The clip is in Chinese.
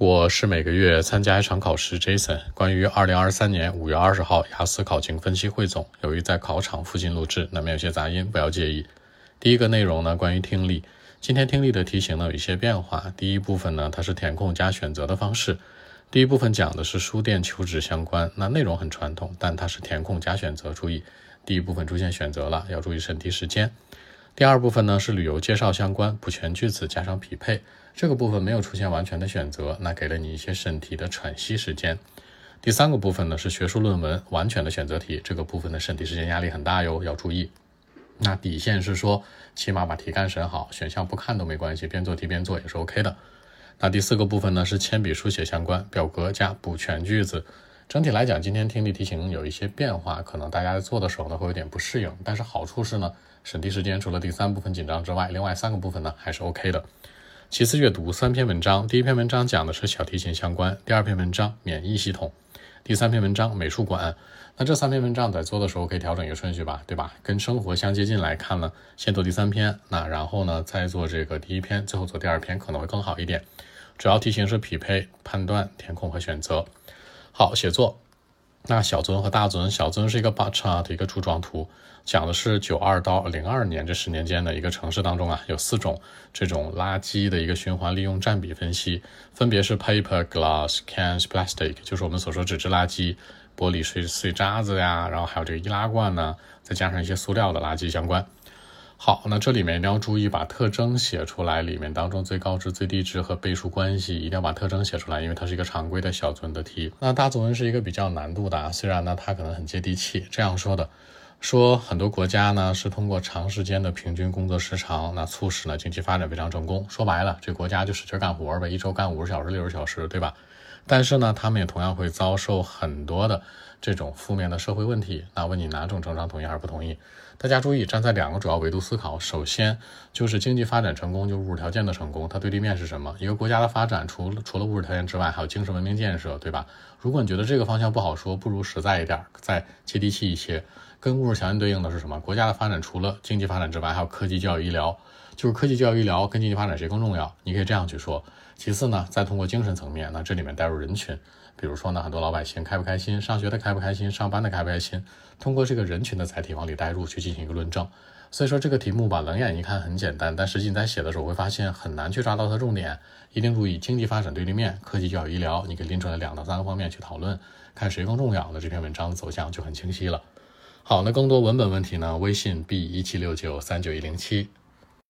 我是每个月参加一场考试，Jason。关于二零二三年五月二十号雅思考情分析汇总，由于在考场附近录制，难免有些杂音，不要介意。第一个内容呢，关于听力。今天听力的题型呢有一些变化。第一部分呢，它是填空加选择的方式。第一部分讲的是书店求职相关，那内容很传统，但它是填空加选择。注意，第一部分出现选择了，要注意审题时间。第二部分呢是旅游介绍相关，补全句子加上匹配。这个部分没有出现完全的选择，那给了你一些审题的喘息时间。第三个部分呢是学术论文完全的选择题，这个部分的审题时间压力很大哟，要注意。那底线是说，起码把题干审好，选项不看都没关系，边做题边做也是 OK 的。那第四个部分呢是铅笔书写相关，表格加补全句子。整体来讲，今天听力题型有一些变化，可能大家在做的时候呢会有点不适应，但是好处是呢，审题时间除了第三部分紧张之外，另外三个部分呢还是 OK 的。其次，阅读三篇文章。第一篇文章讲的是小提琴相关，第二篇文章免疫系统，第三篇文章美术馆。那这三篇文章在做的时候可以调整一个顺序吧，对吧？跟生活相接近来看呢，先做第三篇，那然后呢再做这个第一篇，最后做第二篇可能会更好一点。主要题型是匹配、判断、填空和选择。好，写作。那小尊和大尊，小尊是一个 bar chart 的一个柱状图，讲的是九二到零二年这十年间的一个城市当中啊，有四种这种垃圾的一个循环利用占比分析，分别是 paper、glass、cans、plastic，就是我们所说纸质垃圾、玻璃碎碎渣子呀，然后还有这个易拉罐呢，再加上一些塑料的垃圾相关。好，那这里面一定要注意把特征写出来，里面当中最高值、最低值和倍数关系一定要把特征写出来，因为它是一个常规的小作文的题。那大作文是一个比较难度的，虽然呢它可能很接地气。这样说的，说很多国家呢是通过长时间的平均工作时长，那促使呢经济发展非常成功。说白了，这国家就使劲干活呗，一周干五十小时、六十小时，对吧？但是呢，他们也同样会遭受很多的这种负面的社会问题。那问你哪种政商同意还是不同意？大家注意，站在两个主要维度思考。首先就是经济发展成功，就物质条件的成功，它对立面是什么？一个国家的发展，除了除了物质条件之外，还有精神文明建设，对吧？如果你觉得这个方向不好说，不如实在一点，再接地气一些。跟物质条件对应的是什么？国家的发展除了经济发展之外，还有科技、教育、医疗，就是科技、教育、医疗跟经济发展谁更重要？你可以这样去说。其次呢，再通过精神层面，那这里面带入人群。比如说呢，很多老百姓开不开心，上学的开不开心，上班的开不开心，通过这个人群的载体往里带入去进行一个论证。所以说这个题目吧，冷眼一看很简单，但实际你在写的时候会发现很难去抓到它重点。一定注意经济发展对立面，科技、教育、医疗，你可以拎出来两到三个方面去讨论，看谁更重要，那这篇文章的走向就很清晰了。好，那更多文本问题呢？微信 b 一七六九三九一零七。